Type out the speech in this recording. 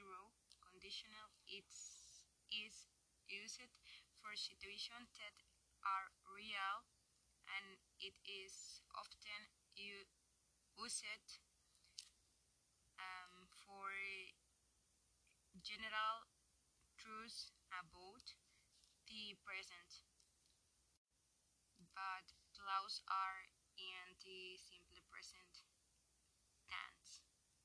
zero conditional it's, is used for situations that are real and it is often used um, for general truths about the present. But clouds are in the simple present.